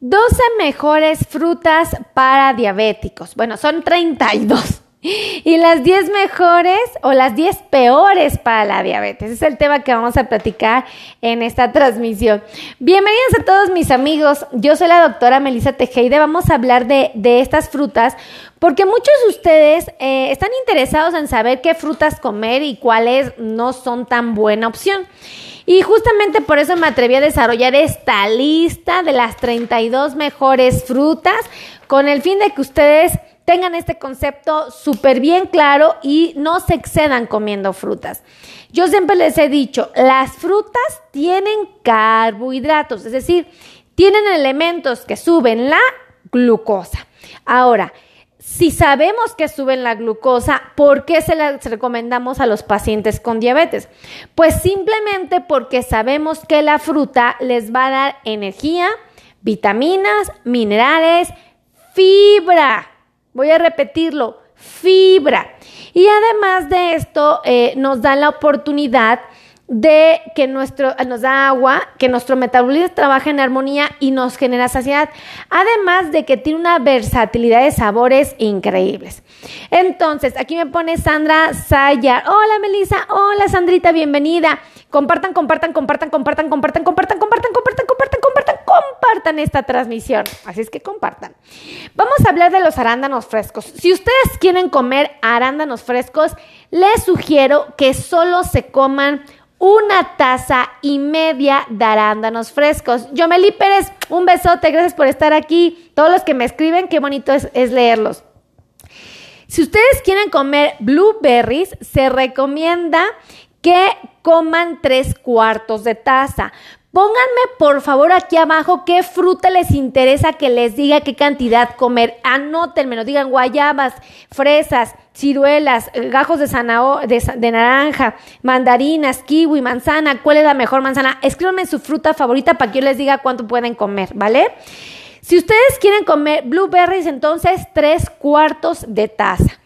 12 mejores frutas para diabéticos. Bueno, son 32. Y las 10 mejores o las 10 peores para la diabetes. Es el tema que vamos a platicar en esta transmisión. Bienvenidos a todos mis amigos. Yo soy la doctora Melissa Tejeda. Vamos a hablar de, estas frutas porque muchos de ustedes eh, están interesados en saber qué frutas comer y cuáles no son tan buena opción. Y justamente por eso me atreví a desarrollar esta lista de las 32 mejores frutas con el fin de que ustedes tengan este concepto súper bien claro y no se excedan comiendo frutas. Yo siempre les he dicho, las frutas tienen carbohidratos, es decir, tienen elementos que suben la glucosa. Ahora, si sabemos que suben la glucosa, ¿por qué se las recomendamos a los pacientes con diabetes? Pues simplemente porque sabemos que la fruta les va a dar energía, vitaminas, minerales, fibra. Voy a repetirlo, fibra. Y además de esto, eh, nos da la oportunidad de que nuestro, nos da agua, que nuestro metabolismo trabaje en armonía y nos genera saciedad, además de que tiene una versatilidad de sabores increíbles. Entonces, aquí me pone Sandra Sayar. Hola Melissa, hola Sandrita, bienvenida. Compartan, compartan, compartan, compartan, compartan, compartan, compartan, compartan, compartan, compartan, compartan esta transmisión. Así es que compartan. Vamos a hablar de los arándanos frescos. Si ustedes quieren comer arándanos frescos, les sugiero que solo se coman una taza y media de arándanos frescos. Yomeli Pérez, un besote, gracias por estar aquí. Todos los que me escriben, qué bonito es, es leerlos. Si ustedes quieren comer blueberries, se recomienda que coman tres cuartos de taza. Pónganme por favor aquí abajo qué fruta les interesa que les diga qué cantidad comer. Anótenmelo, digan guayabas, fresas, ciruelas, eh, gajos de de, naranja, mandarinas, kiwi, manzana. ¿Cuál es la mejor manzana? Escríbanme su fruta favorita para que yo les diga cuánto pueden comer, ¿vale? Si ustedes quieren comer blueberries, entonces tres cuartos de taza.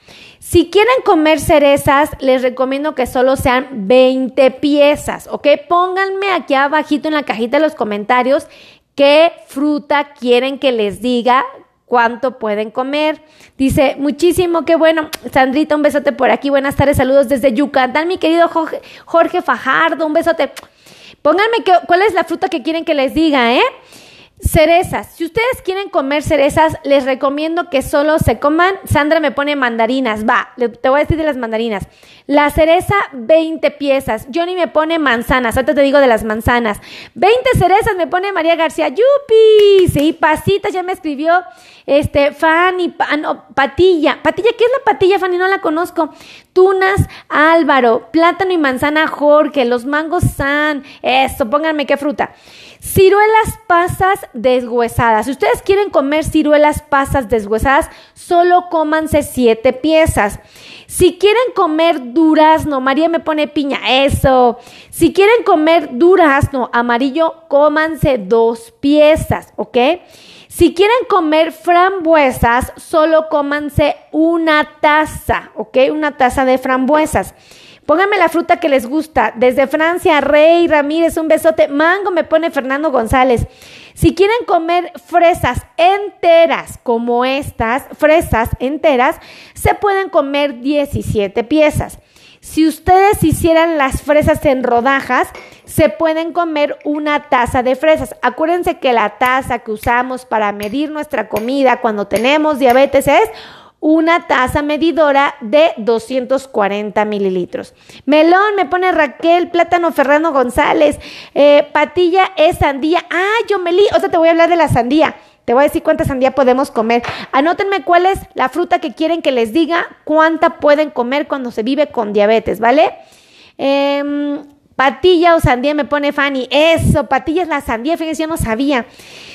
Si quieren comer cerezas, les recomiendo que solo sean 20 piezas, ¿ok? Pónganme aquí abajito en la cajita de los comentarios qué fruta quieren que les diga cuánto pueden comer. Dice, muchísimo, qué bueno. Sandrita, un besote por aquí. Buenas tardes, saludos desde Yucatán, mi querido Jorge, Fajardo, un besote. Pónganme cuál es la fruta que quieren que les diga, ¿eh? Cerezas. Si ustedes quieren comer cerezas, les recomiendo que solo se coman. Sandra me pone mandarinas. Va, te voy a decir de las mandarinas. La cereza, 20 piezas. Johnny me pone manzanas. Ahorita te digo de las manzanas. 20 cerezas me pone María García. ¡Yupi! Sí, pasitas ya me escribió. Este, Fanny, no, patilla. Patilla, ¿qué es la patilla, Fanny? No la conozco. Tunas, Álvaro. Plátano y manzana, Jorge. Los mangos, San. Eso, pónganme qué fruta. Ciruelas pasas deshuesadas. Si ustedes quieren comer ciruelas pasas deshuesadas, solo cómanse siete piezas. Si quieren comer durazno, María me pone piña, eso. Si quieren comer durazno amarillo, cómanse dos piezas, ¿ok? Si quieren comer frambuesas, solo cómanse una taza, ¿ok? Una taza de frambuesas. Pónganme la fruta que les gusta. Desde Francia, Rey Ramírez, un besote. Mango me pone Fernando González. Si quieren comer fresas enteras como estas, fresas enteras, se pueden comer 17 piezas. Si ustedes hicieran las fresas en rodajas, se pueden comer una taza de fresas. Acuérdense que la taza que usamos para medir nuestra comida cuando tenemos diabetes es una taza medidora de 240 mililitros. Melón, me pone Raquel, plátano Fernando González, eh, patilla es sandía. Ah, yo melí, o sea, te voy a hablar de la sandía. Te voy a decir cuánta sandía podemos comer. Anótenme cuál es la fruta que quieren que les diga cuánta pueden comer cuando se vive con diabetes, ¿vale? Em, patilla o sandía me pone Fanny. Eso, patilla es la sandía, fíjense, yo no sabía.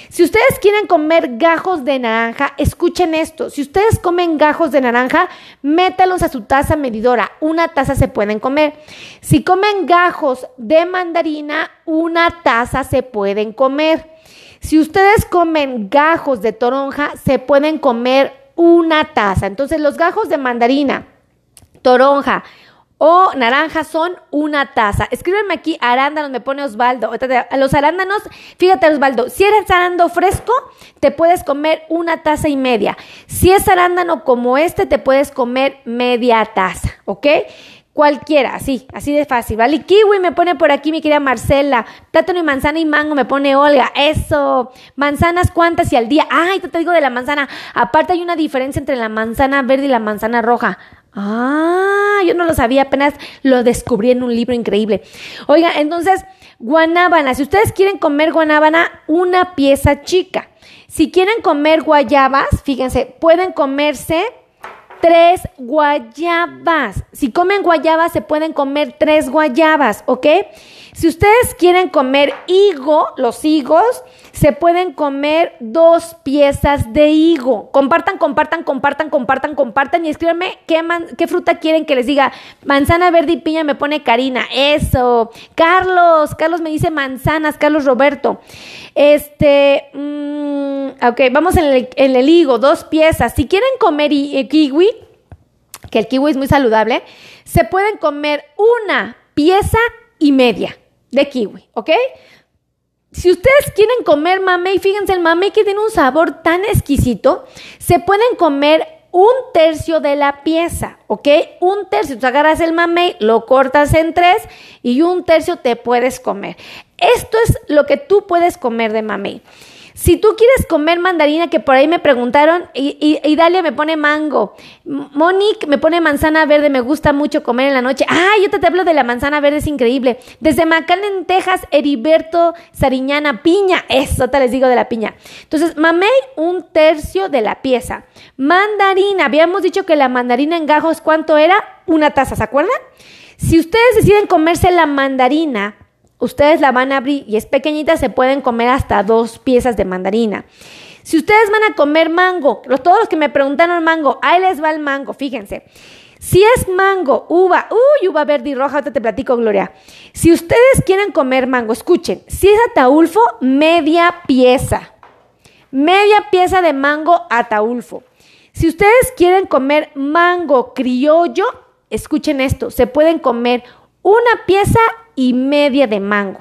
Si ustedes quieren comer gajos de naranja, escuchen esto. Si ustedes comen gajos de naranja, métalos a su taza medidora. Una taza se pueden comer. Si comen gajos de mandarina, una taza se pueden comer. Si ustedes comen gajos de toronja, se pueden comer una taza. Entonces, los gajos de mandarina, toronja o naranja son una taza. Escríbeme aquí arándanos, me pone Osvaldo. Los arándanos, fíjate Osvaldo, si eres arándano fresco, te puedes comer una taza y media. Si es arándano como este, te puedes comer media taza, ¿ok? Cualquiera, así, así de fácil, ¿vale? Kiwi me pone por aquí mi querida Marcela. Plátano y manzana y mango me pone Olga. Eso. Manzanas, ¿cuántas y al día? Ay, te digo de la manzana. Aparte hay una diferencia entre la manzana verde y la manzana roja. Ah, yo no lo sabía, apenas lo descubrí en un libro increíble. Oiga, entonces, guanábana. Si ustedes quieren comer guanábana, una pieza chica. Si quieren comer guayabas, fíjense, pueden comerse tres guayabas. Si comen guayabas, se pueden comer tres guayabas, ¿ok? Si ustedes quieren comer higo, los higos, se pueden comer dos piezas de higo. Compartan, compartan, compartan, compartan, compartan y escríbanme qué, qué fruta quieren que les diga. Manzana verde y piña me pone Karina. Eso. Carlos, Carlos me dice manzanas, Carlos Roberto. Este, mmm, ok, vamos en el, en el higo, dos piezas. Si quieren comer eh, kiwi, que el kiwi es muy saludable, se pueden comer una pieza y media de kiwi, ¿ok? Si ustedes quieren comer mamey, fíjense, el mamey que tiene un sabor tan exquisito, se pueden comer un tercio de la pieza, ¿ok? Un tercio, tú agarras el mamey, lo cortas en tres y un tercio te puedes comer. Esto es lo que tú puedes comer de mamey. Si tú quieres comer mandarina, que por ahí me preguntaron, y, y, Dalia me pone mango, Monique me pone manzana verde, me gusta mucho comer en la noche. Ah, yo te, hablo de la manzana verde, es increíble. Desde en Texas, Heriberto Sariñana, piña, eso te les digo de la piña. Entonces, mamey, un tercio de la pieza. Mandarina, habíamos dicho que la mandarina en gajos, ¿cuánto era? Una taza, ¿se acuerdan? Si ustedes deciden comerse la mandarina, ustedes la van a abrir y es pequeñita, se pueden comer hasta dos piezas de mandarina. Si ustedes van a comer mango, los, todos los que me preguntaron mango, ahí les va el mango, fíjense. Si es mango, uva, uy, uva verde y roja, ahorita te platico, Gloria. Si ustedes quieren comer mango, escuchen, si es ataulfo, media pieza. Media pieza de mango ataulfo. Si ustedes quieren comer mango criollo, escuchen esto, se pueden comer una pieza y media de mango.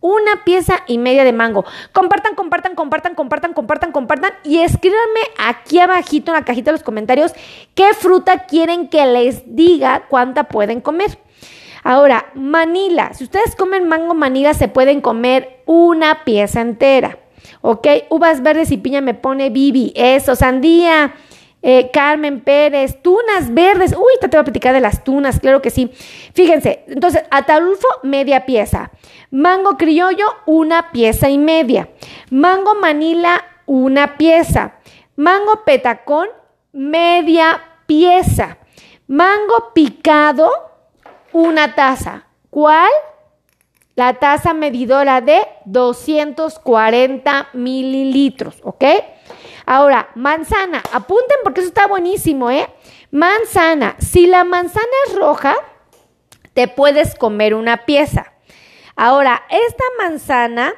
Una pieza y media de mango. Compartan, compartan, compartan, compartan, compartan, compartan y escríbanme aquí abajito en la cajita de los comentarios qué fruta quieren que les diga cuánta pueden comer. Ahora, Manila. Si ustedes comen mango Manila, se pueden comer una pieza entera. ¿Ok? Uvas verdes y piña me pone Bibi. Eso, sandía. Eh, Carmen Pérez, tunas verdes. Uy, te voy a platicar de las tunas, claro que sí. Fíjense, entonces, atalulfo, media pieza. Mango criollo, una pieza y media. Mango manila, una pieza. Mango petacón, media pieza. Mango picado, una taza. ¿Cuál? La taza medidora de 240 mililitros, ¿ok? Ahora, manzana, apunten porque eso está buenísimo, ¿eh? Manzana, si la manzana es roja, te puedes comer una pieza. Ahora, esta manzana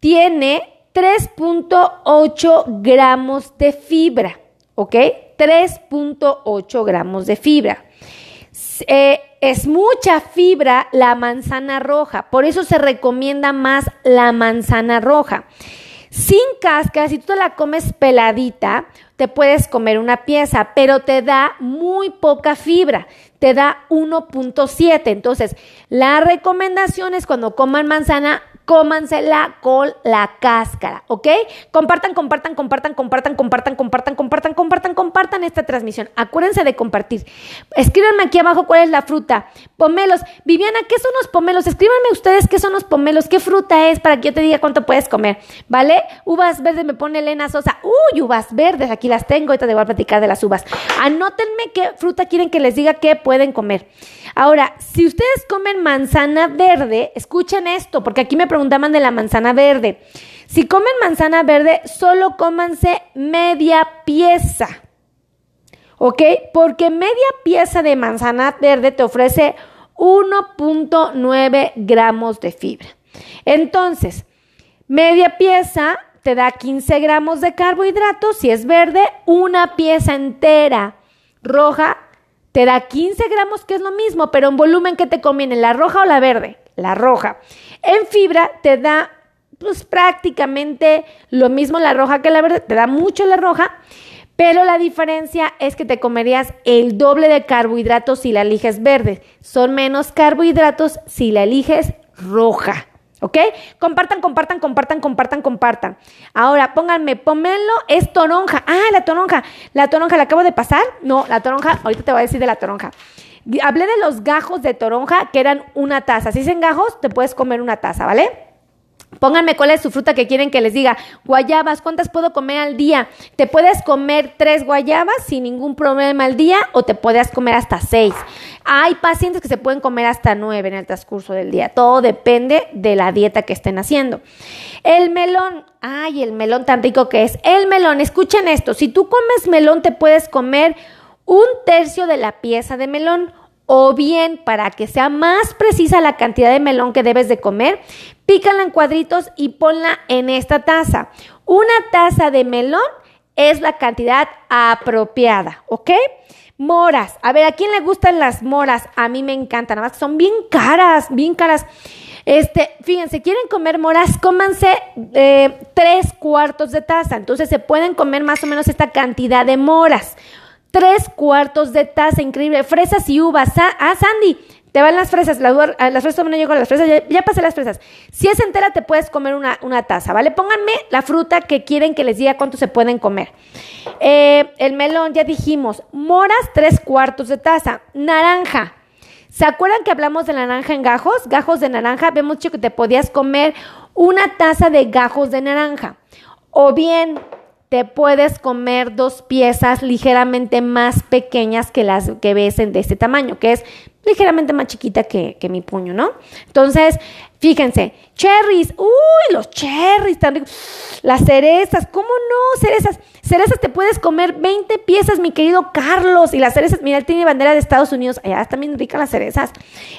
tiene 3.8 gramos de fibra, ¿ok? 3.8 gramos de fibra. Eh, es mucha fibra la manzana roja, por eso se recomienda más la manzana roja. Sin cáscara, si tú la comes peladita, te puedes comer una pieza, pero te da muy poca fibra, te da 1.7. Entonces, la recomendación es cuando coman manzana, cómansela con la cáscara, ¿ok? Compartan, compartan, compartan, compartan, compartan, compartan, compartan, compartan, compartan esta transmisión. Acuérdense de compartir. Escríbanme aquí abajo cuál es la fruta. Pomelos. Viviana, ¿qué son los pomelos? Escríbanme ustedes qué son los pomelos, qué fruta es para que yo te diga cuánto puedes comer, ¿vale? Uvas verdes me pone Elena Sosa. Uy, uvas verdes, aquí las tengo, ahorita te voy a platicar de las uvas. Anótenme qué fruta quieren que les diga que pueden comer. Ahora, si ustedes comen manzana verde, escuchen esto, porque aquí me preguntaban de la manzana verde. Si comen manzana verde, solo cómanse media pieza. ¿Ok? Porque media pieza de manzana verde te ofrece 1.9 gramos de fibra. Entonces, media pieza te da 15 gramos de carbohidratos. Si es verde, una pieza entera roja te da 15 gramos, que es lo mismo, pero en volumen, ¿qué te conviene? ¿La roja o la verde? La roja. En fibra te da pues prácticamente lo mismo la roja que la verde, te da mucho la roja, pero la diferencia es que te comerías el doble de carbohidratos si la eliges verde. Son menos carbohidratos si la eliges roja. ¿Ok? Compartan, compartan, compartan, compartan, compartan. Ahora, pónganme, pónganlo, es toronja. Ah, la toronja. La toronja, ¿la acabo de pasar? No, la toronja, ahorita te voy a decir de la toronja. Hablé de los gajos de toronja, que eran una taza. Si dicen gajos, te puedes comer una taza, ¿vale? Pónganme cuál es su fruta que quieren que les diga. Guayabas, ¿cuántas puedo comer al día? Te puedes comer tres guayabas sin ningún problema al día o te puedes comer hasta seis. Hay pacientes que se pueden comer hasta nueve en el transcurso del día. Todo depende de la dieta que estén haciendo. El melón, ay, el melón tan rico que es. El melón, escuchen esto. Si tú comes melón, te puedes comer un tercio de la pieza de melón o bien, para que sea más precisa la cantidad de melón que debes de comer, pícala en cuadritos y ponla en esta taza. Una taza de melón es la cantidad apropiada, ¿ok? Moras. A ver, ¿a quién le gustan las moras? A mí me encantan, nada más que son bien caras, bien caras. Este, fíjense, quieren comer moras, cómanse eh, tres cuartos de taza. Entonces se pueden comer más o menos esta cantidad de moras tres cuartos de taza, increíble. Fresas y uvas. Ah, Sandy, te van las fresas. Las, las fresas no llego a las fresas, ya, pasé las fresas. Si es entera, te puedes comer una, taza, ¿vale? Pónganme la fruta que quieren que les diga cuánto se pueden comer. Eh, el melón, ya dijimos. Moras, tres cuartos de taza. Naranja. ¿Se acuerdan que hablamos de naranja en gajos? Gajos de naranja. Vemos que te podías comer una taza de gajos de naranja. O bien te puedes comer dos piezas ligeramente más pequeñas que las que ves de este tamaño, que es ligeramente más chiquita que, mi puño, ¿no? Entonces, fíjense, cherries, uy, los cherries tan ricos, las cerezas, ¿cómo no? Cerezas, cerezas te puedes comer 20 piezas, mi querido Carlos, y las cerezas, mira, él tiene bandera de Estados Unidos, allá están bien ricas las cerezas,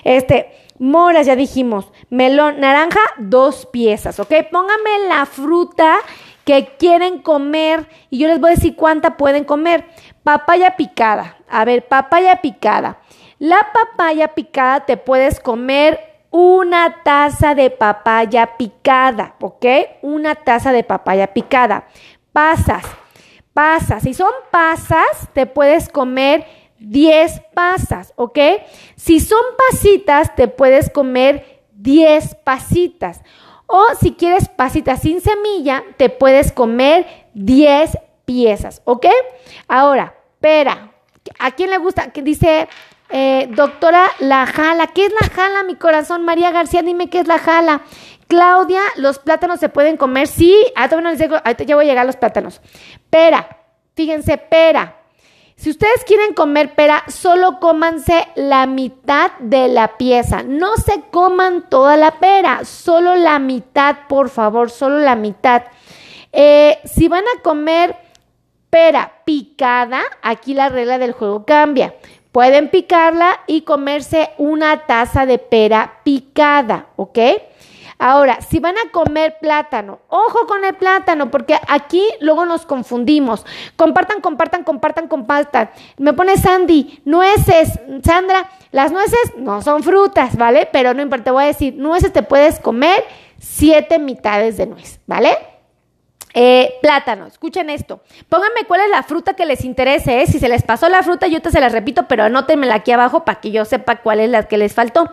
este, moras, ya dijimos, melón, naranja, dos piezas, ¿ok? Póngame la fruta que quieren comer y yo les voy a decir cuánta pueden comer. Papaya picada. A ver, papaya picada. La papaya picada te puedes comer una taza de papaya picada, ¿ok? Una taza de papaya picada. Pasas, pasas. Si son pasas, te puedes comer 10 pasas, ¿ok? Si son pasitas, te puedes comer 10 pasitas. O si quieres pasitas sin semilla, te puedes comer 10 piezas, ¿ok? Ahora, pera. ¿A quién le gusta? Que dice, eh, doctora, la jala. ¿Qué es la jala, mi corazón? María García, dime qué es la jala. Claudia, ¿los plátanos se pueden comer? Sí. Ah, todavía les digo, ya voy a llegar a los plátanos. Pera. Fíjense, pera. Si ustedes quieren comer pera, solo cómanse la mitad de la pieza. No se coman toda la pera, solo la mitad, por favor, solo la mitad. Eh, si van a comer pera picada, aquí la regla del juego cambia. Pueden picarla y comerse una taza de pera picada, ¿ok? Ahora, si van a comer plátano, ojo con el plátano, porque aquí luego nos confundimos. Compartan, compartan, compartan, compartan. Me pone Sandy, nueces. Sandra, las nueces no son frutas, ¿vale? Pero no importa, te voy a decir, nueces te puedes comer siete mitades de nuez, ¿vale? Eh, plátano, escuchen esto. Pónganme cuál es la fruta que les interese. ¿eh? Si se les pasó la fruta, yo te se las repito, pero anótenmela aquí abajo para que yo sepa cuál es la que les faltó.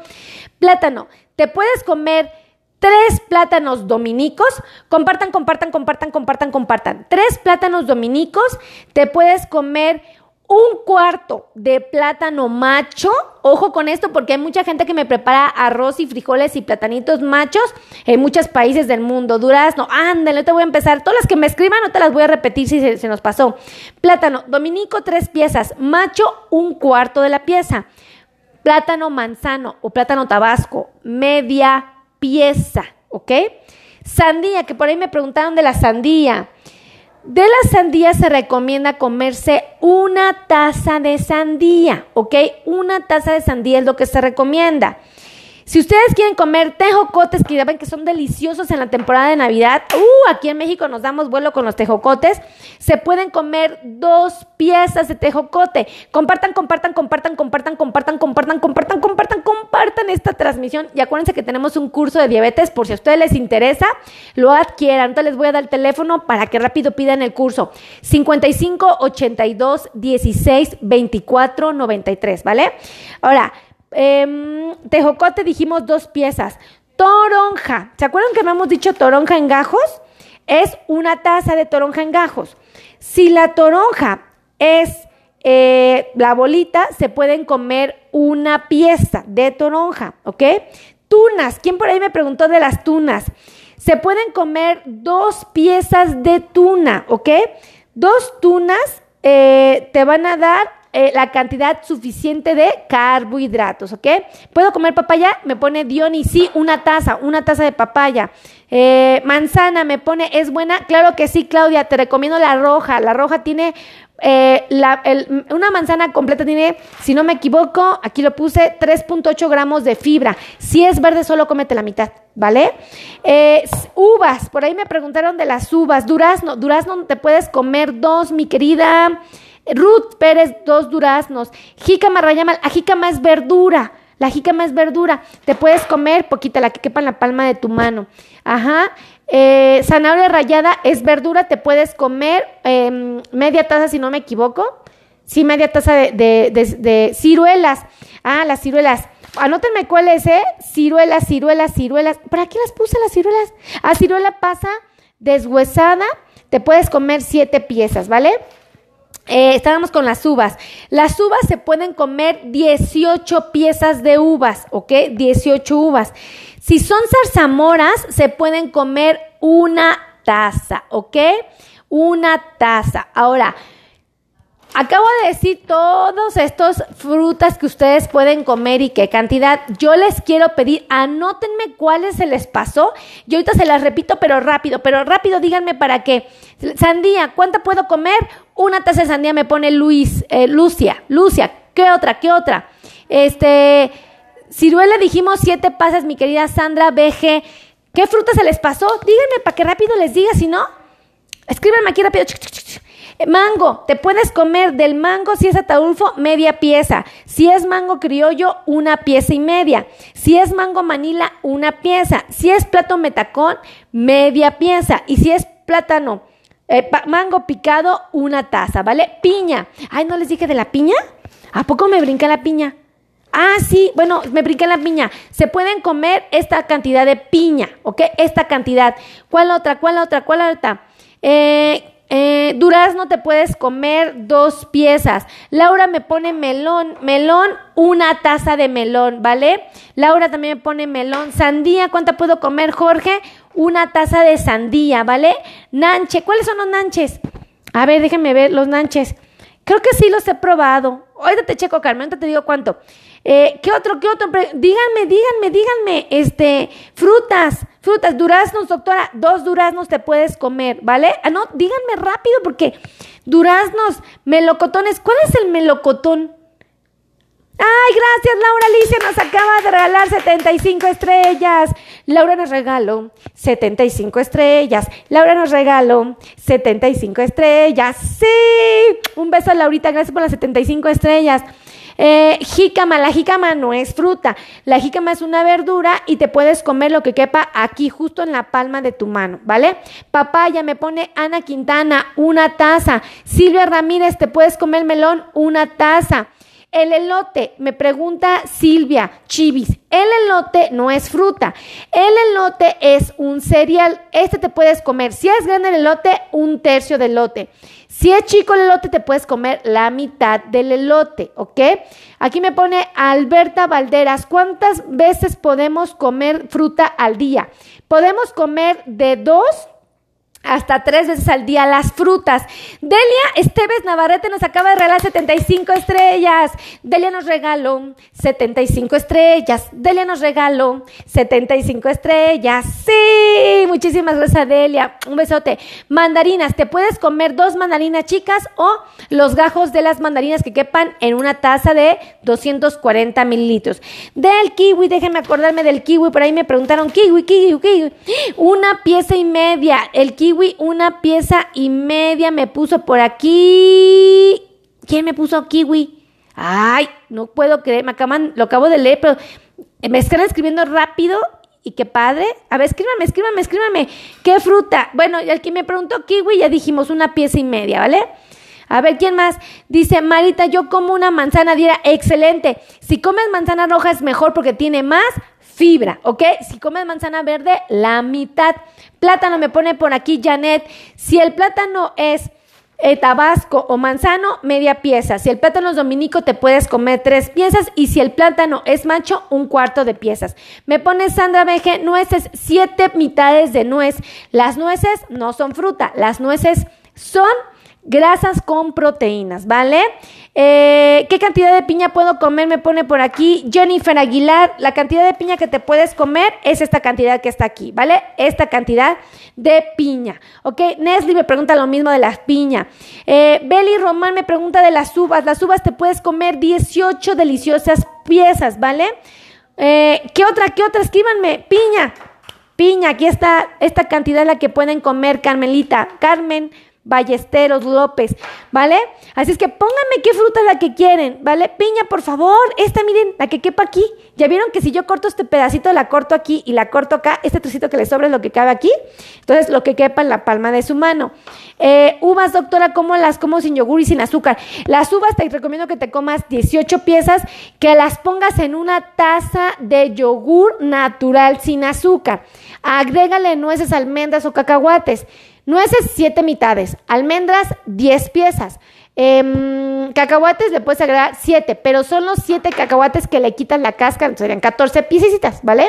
Plátano, te puedes comer tres plátanos dominicos. Compartan, compartan, compartan, compartan, compartan. Tres plátanos dominicos. Te puedes comer un cuarto de plátano macho. Ojo con esto porque hay mucha gente que me prepara arroz y frijoles y platanitos machos en muchos países del mundo. Durazno, ándale, te voy a empezar. Todas las que me escriban no te las voy a repetir si se, se nos pasó. Plátano, dominico, tres piezas. Macho, un cuarto de la pieza. Plátano manzano o plátano tabasco, media pieza, ¿ok? Sandía, que por ahí me preguntaron de la sandía. De la sandía se recomienda comerse una taza de sandía, ¿ok? Una taza de sandía es lo que se recomienda. Si ustedes quieren comer tejocotes, que ya ven que son deliciosos en la temporada de Navidad, uh, aquí en México nos damos vuelo con los tejocotes, se pueden comer dos piezas de tejocote. Compartan, compartan, compartan, compartan, compartan, compartan, compartan, compartan, compartan esta transmisión. Y acuérdense que tenemos un curso de diabetes, por si a ustedes les interesa, lo adquieran. Entonces les voy a dar el teléfono para que rápido pidan el curso. 55 82 16 24 93, ¿vale? Ahora, eh, tejocote dijimos dos piezas. Toronja. ¿Se acuerdan que hemos dicho toronja en gajos? Es una taza de toronja en gajos. Si la toronja es eh, la bolita, se pueden comer una pieza de toronja, ¿ok? Tunas. ¿Quién por ahí me preguntó de las tunas? Se pueden comer dos piezas de tuna, ¿ok? Dos tunas eh, te van a dar eh, la cantidad suficiente de carbohidratos, ¿ok? ¿Puedo comer papaya? Me pone Diony, sí, una taza, una taza de papaya. Eh, manzana, me pone, ¿es buena? Claro que sí, Claudia, te recomiendo la roja. La roja tiene eh, una manzana completa tiene, si no me equivoco, aquí lo puse, 3.8 gramos de fibra. Si es verde, solo cómete la mitad, ¿vale? uvas, por ahí me preguntaron de las uvas. Durazno, durazno te puedes comer dos, mi querida. Ruth Pérez, dos duraznos. Jícama rayamal, la jícama es verdura. La jícama es verdura. Te puedes comer poquita, la que quepa en la palma de tu mano. Ajá. Eh, zanahoria rayada es verdura. Te puedes comer em, media taza, si no me equivoco. Sí, media taza de, ciruelas. Ah, las ciruelas. Anótenme cuál es, ¿eh? Ciruelas, ciruelas, ciruelas. ¿Para qué las puse las ciruelas? Ah, ciruela pasa deshuesada. Te puedes comer siete piezas, ¿vale? Eh, estábamos con las uvas. Las uvas se pueden comer 18 piezas de uvas, ¿ok? 18 uvas. Si son zarzamoras, se pueden comer una taza, ¿ok? Una taza. Ahora, Acabo de decir todos estos frutas que ustedes pueden comer y qué cantidad. Yo les quiero pedir, anótenme cuáles se les pasó. Yo ahorita se las repito, pero rápido, pero rápido díganme para qué. Sandía, ¿cuánta puedo comer? Una taza de sandía me pone Luis, eh, Lucia, Lucia. ¿Qué otra? ¿Qué otra? Este, ciruela dijimos siete pasas, mi querida Sandra BG. ¿Qué fruta se les pasó? Díganme para que rápido les diga, si no, escríbanme aquí rápido. Mango, te puedes comer del mango si es ataulfo, media pieza. Si es mango criollo, una pieza y media. Si es mango manila, una pieza. Si es plato metacón, media pieza. Y si es plátano, eh, mango picado, una taza, ¿vale? Piña. Ay, ¿no les dije de la piña? ¿A poco me brinca la piña? Ah, sí, bueno, me brinca la piña. Se pueden comer esta cantidad de piña, ¿ok? Esta cantidad. ¿Cuál otra? ¿Cuál otra? ¿Cuál otra? Eh, eh, durazno te puedes comer dos piezas. Laura me pone melón. Melón, una taza de melón, ¿vale? Laura también me pone melón. Sandía, ¿cuánta puedo comer, Jorge? Una taza de sandía, ¿vale? Nanche, ¿cuáles son los nanches? A ver, déjenme ver los nanches. Creo que sí los he probado. Ahorita te checo, Carmen, ahorita te digo cuánto. Eh, ¿Qué otro, qué otro? Díganme, díganme, díganme, este, frutas, frutas, duraznos, doctora, dos duraznos te puedes comer, ¿vale? Ah, no, díganme rápido porque duraznos, melocotones, ¿cuál es el melocotón? Ay, gracias, Laura Alicia nos acaba de regalar 75 estrellas. Laura nos regaló 75 estrellas. Laura nos regaló 75 estrellas. Sí, un beso a Laurita, gracias por las 75 estrellas. Eh, jícama, la jícama no es fruta, la jícama es una verdura y te puedes comer lo que quepa aquí justo en la palma de tu mano, ¿vale? Papaya, me pone Ana Quintana, una taza. Silvia Ramírez, te puedes comer melón, una taza. El elote, me pregunta Silvia Chivis, el elote no es fruta, el elote es un cereal, este te puedes comer, si es grande el elote, un tercio del elote. Si es chico el elote, te puedes comer la mitad del elote, ¿ok? Aquí me pone Alberta Valderas, ¿cuántas veces podemos comer fruta al día? Podemos comer de dos hasta tres veces al día las frutas. Delia Esteves Navarrete nos acaba de regalar 75 estrellas. Delia nos regaló 75 estrellas. Delia nos regaló 75 estrellas. Sí, muchísimas gracias Delia. Un besote. Mandarinas, te puedes comer dos mandarinas chicas o los gajos de las mandarinas que quepan en una taza de 240 mililitros. Del kiwi, déjenme acordarme del kiwi, por ahí me preguntaron kiwi, kiwi, kiwi. Una pieza y media. El kiwi una pieza y media me puso por aquí. ¿Quién me puso kiwi? Ay, no puedo creer, me acaban, lo acabo de leer, pero me están escribiendo rápido y qué padre. A ver, escríbame, escríbame, escríbame. ¿Qué fruta? Bueno, el que me preguntó kiwi, ya dijimos una pieza y media, ¿vale? A ver, ¿quién más? Dice, Marita, yo como una manzana diera excelente. Si comes manzana roja es mejor porque tiene más fibra, ¿ok? Si comes manzana verde, la mitad. Plátano me pone por aquí Janet. Si el plátano es eh, tabasco o manzano, media pieza. Si el plátano es dominico, te puedes comer tres piezas. Y si el plátano es macho, un cuarto de piezas. Me pone Sandra Veje, nueces, siete mitades de nuez. Las nueces no son fruta, las nueces son grasas con proteínas, ¿vale? Eh, ¿Qué cantidad de piña puedo comer? Me pone por aquí Jennifer Aguilar. La cantidad de piña que te puedes comer es esta cantidad que está aquí, ¿vale? Esta cantidad de piña, ¿ok? Nestle me pregunta lo mismo de las piñas. Eh, Beli Román me pregunta de las uvas. Las uvas te puedes comer 18 deliciosas piezas, ¿vale? Eh, ¿Qué otra? ¿Qué otra? Escríbanme. Piña. Piña, aquí está esta cantidad la que pueden comer, Carmelita. Carmen Ballesteros López, ¿vale? Así es que pónganme qué fruta la que quieren, ¿vale? Piña, por favor, esta miren, la que quepa aquí. ¿Ya vieron que si yo corto este pedacito, la corto aquí y la corto acá, este trocito que le sobra es lo que cabe aquí? Entonces, lo que quepa en la palma de su mano. Eh, uvas, doctora, ¿cómo las como sin yogur y sin azúcar? Las uvas te recomiendo que te comas 18 piezas, que las pongas en una taza de yogur natural sin azúcar. Agrégale nueces, almendras o cacahuates. Nueces, siete mitades. Almendras, 10 piezas. Em, cacahuates le puedes agregar 7, pero son los 7 cacahuates que le quitan la cáscara, serían 14 piecitas, ¿vale?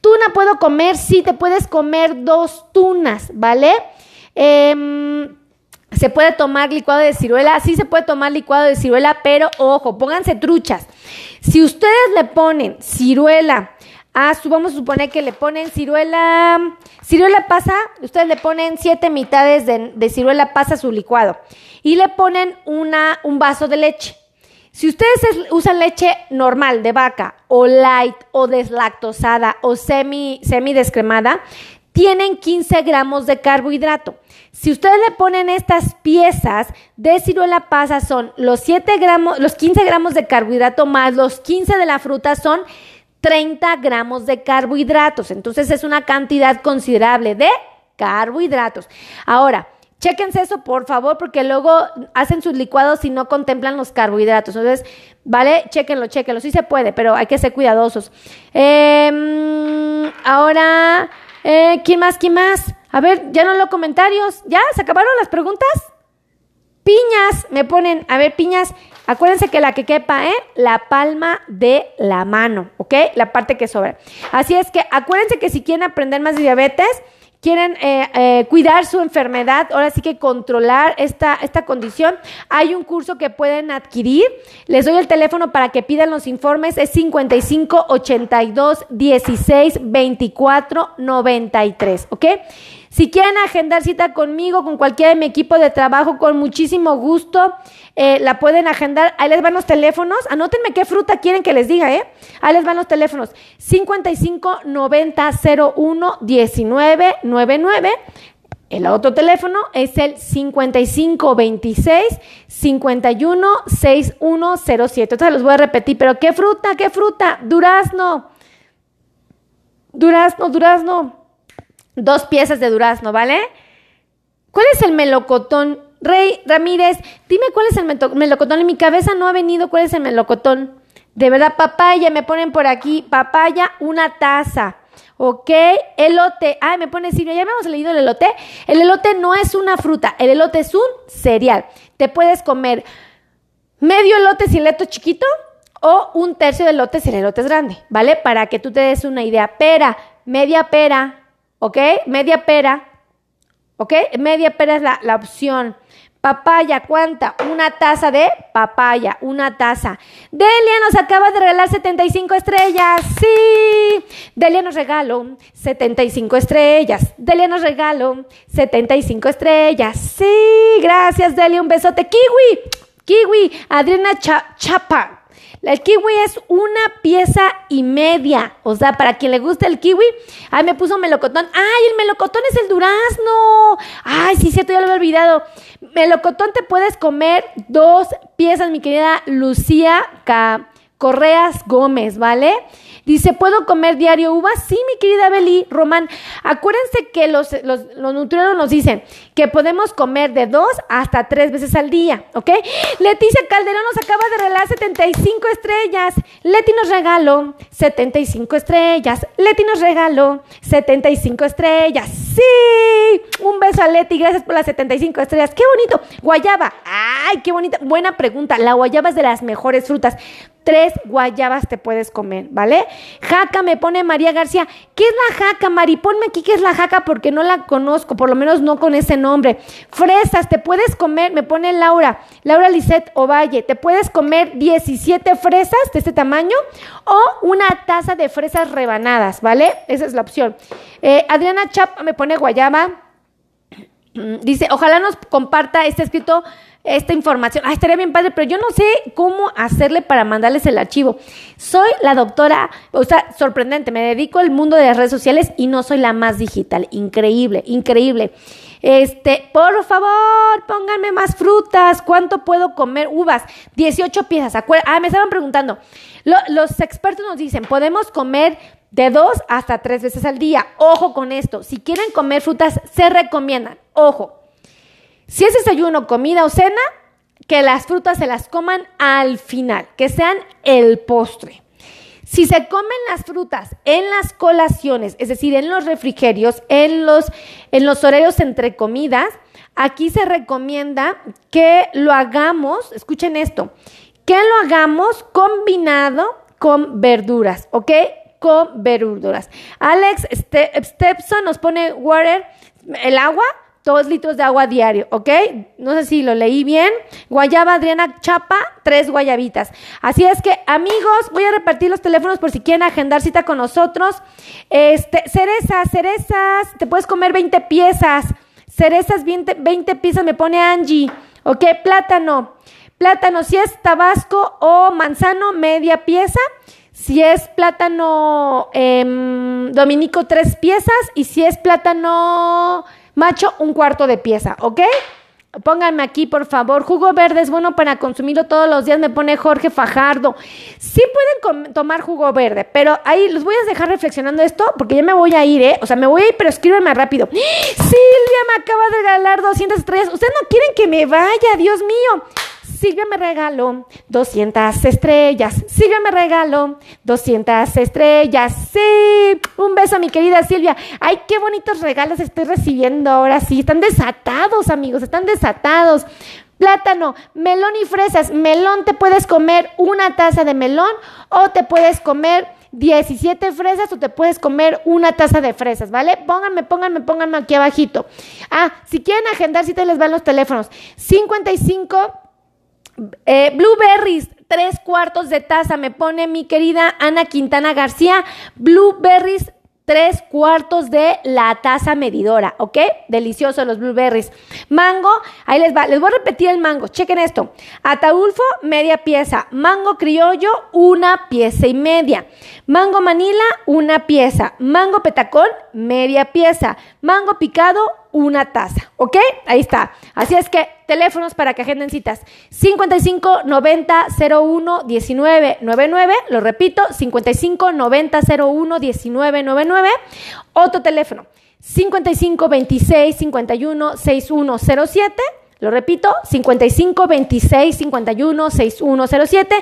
Tuna puedo comer, sí, te puedes comer dos tunas, ¿vale? Em, se puede tomar licuado de ciruela, sí se puede tomar licuado de ciruela, pero ojo, pónganse truchas. Si ustedes le ponen ciruela, Ah, vamos a suponer que le ponen ciruela, ciruela pasa, ustedes le ponen siete mitades de, ciruela pasa a su licuado y le ponen una, un vaso de leche. Si ustedes usan leche normal de vaca o light o deslactosada o semi, semi descremada, tienen 15 gramos de carbohidrato. Si ustedes le ponen estas piezas de ciruela pasa son los 7 gramos, los 15 gramos de carbohidrato más los 15 de la fruta son 30 gramos de carbohidratos. Entonces es una cantidad considerable de carbohidratos. Ahora, Chéquense eso, por favor, porque luego hacen sus licuados y no contemplan los carbohidratos. Entonces, ¿vale? Chéquenlo, chéquenlo. Sí se puede, pero hay que ser cuidadosos. Em, ahora, eh, ¿quién más? ¿Quién más? A ver, ya no los comentarios. ¿Ya? ¿Se acabaron las preguntas? Piñas, me ponen, a ver, piñas, Acuérdense que la que quepa, ¿eh? La palma de la mano, ¿ok? La parte que sobra. Así es que acuérdense que si quieren aprender más de diabetes, quieren eh, eh, cuidar su enfermedad, ahora sí que controlar esta, esta condición, hay un curso que pueden adquirir. Les doy el teléfono para que pidan los informes, es 55 82 16 24 93, ¿ok? Si quieren agendar cita conmigo, con cualquiera de mi equipo de trabajo, con muchísimo gusto, eh, la pueden agendar. Ahí les van los teléfonos. Anótenme qué fruta quieren que les diga, ¿eh? Ahí les van los teléfonos. 55 90 01 19 99. El otro teléfono es el 5526 51 6107. Entonces los voy a repetir, pero ¿qué fruta? ¿Qué fruta? Durazno. Durazno, durazno dos piezas de durazno, ¿vale? ¿Cuál es el melocotón? Rey Ramírez, dime cuál es el melocotón. En mi cabeza no ha venido cuál es el melocotón. De verdad, papaya, me ponen por aquí. Papaya, una taza. ¿Ok? Elote. Ay, me pone Silvia, ya hemos leído el elote. El elote no es una fruta, el elote es un cereal. Te puedes comer medio elote si el elote chiquito o un tercio de elote si el elote es grande, ¿vale? Para que tú te des una idea. Pera, media pera, ¿ok? Media pera, ¿ok? Media pera es la, la opción. Papaya, ¿cuánta? Una taza de papaya, una taza. Delia nos acaba de regalar 75 estrellas. Sí. Delia nos regaló 75 estrellas. Delia nos regaló 75 estrellas. Sí. Gracias, Delia. Un besote. Kiwi. Kiwi. Adriana Chapa. El kiwi es una pieza y media. O sea, para quien le guste el kiwi. Ay, me puso melocotón. Ay, el melocotón es el durazno. Ay, sí, cierto, ya lo había olvidado. Melocotón te puedes comer dos piezas, mi querida Lucía Correas Gómez, ¿vale? Dice, ¿puedo comer diario uvas? Sí, mi querida Beli Román. Acuérdense que los, los, los nos dicen que podemos comer de dos hasta tres veces al día, ¿ok? Leticia Calderón nos acaba de regalar 75 estrellas. Leti nos regaló 75 estrellas. Leti nos regaló 75 estrellas. Sí. Un beso a Leti. Gracias por las 75 estrellas. Qué bonito. Guayaba. Ay, qué bonita. Buena pregunta. La guayaba es de las mejores frutas tres guayabas te puedes comer, ¿vale? Jaca, me pone María García. ¿Qué es la jaca, Mari? Ponme aquí qué es la jaca porque no la conozco, por lo menos no con ese nombre. Fresas, te puedes comer, me pone Laura, Laura Lisette Ovalle, te puedes comer 17 fresas de este tamaño o una taza de fresas rebanadas, ¿vale? Esa es la opción. Eh, Adriana Chap me pone guayaba. Dice, ojalá nos comparta este escrito esta información. Ah, estaría bien padre, pero yo no sé cómo hacerle para mandarles el archivo. Soy la doctora, o sea, sorprendente, me dedico al mundo de las redes sociales y no soy la más digital. Increíble, increíble. Este, por favor, pónganme más frutas. ¿Cuánto puedo comer? Uvas, 18 piezas. Ah, me estaban preguntando. los expertos nos dicen, podemos comer de dos hasta tres veces al día. Ojo con esto. Si quieren comer frutas, se recomiendan. Ojo. Si es desayuno, comida o cena, que las frutas se las coman al final, que sean el postre. Si se comen las frutas en las colaciones, es decir, en los refrigerios, en los, en los horarios entre comidas, aquí se recomienda que lo hagamos, escuchen esto, que lo hagamos combinado con verduras, ¿ok? Con verduras. Alex Stepson nos pone water, el agua, dos litros de agua diario, ¿ok? No sé si lo leí bien. Guayaba Adriana Chapa, tres guayabitas. Así es que, amigos, voy a repartir los teléfonos por si quieren agendar cita con nosotros. Este, cerezas, cerezas, te puedes comer 20 piezas. Cerezas, 20, 20 piezas, me pone Angie. ¿Ok? Plátano. Plátano, si es tabasco o manzano, media pieza. Si es plátano eh, dominico, tres piezas. Y si es plátano Macho, un cuarto de pieza, ¿ok? Pónganme aquí, por favor. Jugo verde es bueno para consumirlo todos los días, me pone Jorge Fajardo. Sí pueden tomar jugo verde, pero ahí los voy a dejar reflexionando esto porque ya me voy a ir, ¿eh? O sea, me voy a ir, pero escríbeme rápido. Silvia me acaba de regalar 200 estrellas. Ustedes no quieren que me vaya, Dios mío. Silvia me regaló 200 estrellas. Silvia me regaló 200 estrellas. Sí, un beso a mi querida Silvia. Ay, qué bonitos regalos estoy recibiendo ahora sí. Están desatados, amigos, están desatados. Plátano, melón y fresas. Melón te puedes comer una taza de melón o te puedes comer 17 fresas o te puedes comer una taza de fresas, ¿vale? Pónganme, pónganme, pónganme aquí abajito. Ah, si quieren agendar, si te les van los teléfonos. 55 eh, blueberries, tres cuartos de taza, me pone mi querida Ana Quintana García. Blueberries, tres cuartos de la taza medidora, ¿ok? Delicioso los blueberries. Mango, ahí les va, les voy a repetir el mango, chequen esto. Ataulfo, media pieza. Mango criollo, una pieza y media. Mango manila, una pieza. Mango petacón, media pieza. Mango picado, una taza, ¿ok? Ahí está. Así es que teléfonos para que agenden citas. 55 90 01 19 99, lo repito, 55 90 01 19 99. Otro teléfono, 55 26 51 6107. Lo repito, 55 26 51 6107.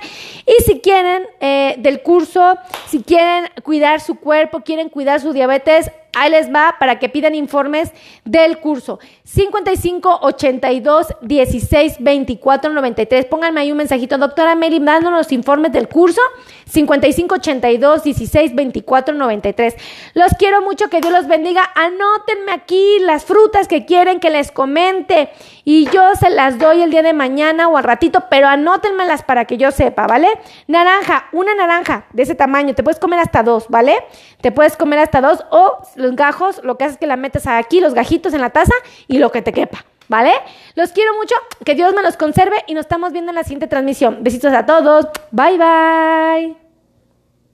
Y si quieren eh, del curso, si quieren cuidar su cuerpo, quieren cuidar su diabetes, Ahí les va para que pidan informes del curso. 55 82 16 24 93. Pónganme ahí un mensajito, doctora Mary, dándonos los informes del curso. 55 82 16 24 93. Los quiero mucho, que Dios los bendiga. Anótenme aquí las frutas que quieren que les comente y yo se las doy el día de mañana o al ratito, pero anótenmelas para que yo sepa, ¿vale? Naranja, una naranja de ese tamaño, te puedes comer hasta dos, ¿vale? Te puedes comer hasta dos o los gajos, lo que haces es que la metes aquí, los gajitos en la taza y lo que te quepa. ¿Vale? Los quiero mucho, que Dios me los conserve y nos estamos viendo en la siguiente transmisión. Besitos a todos, bye bye.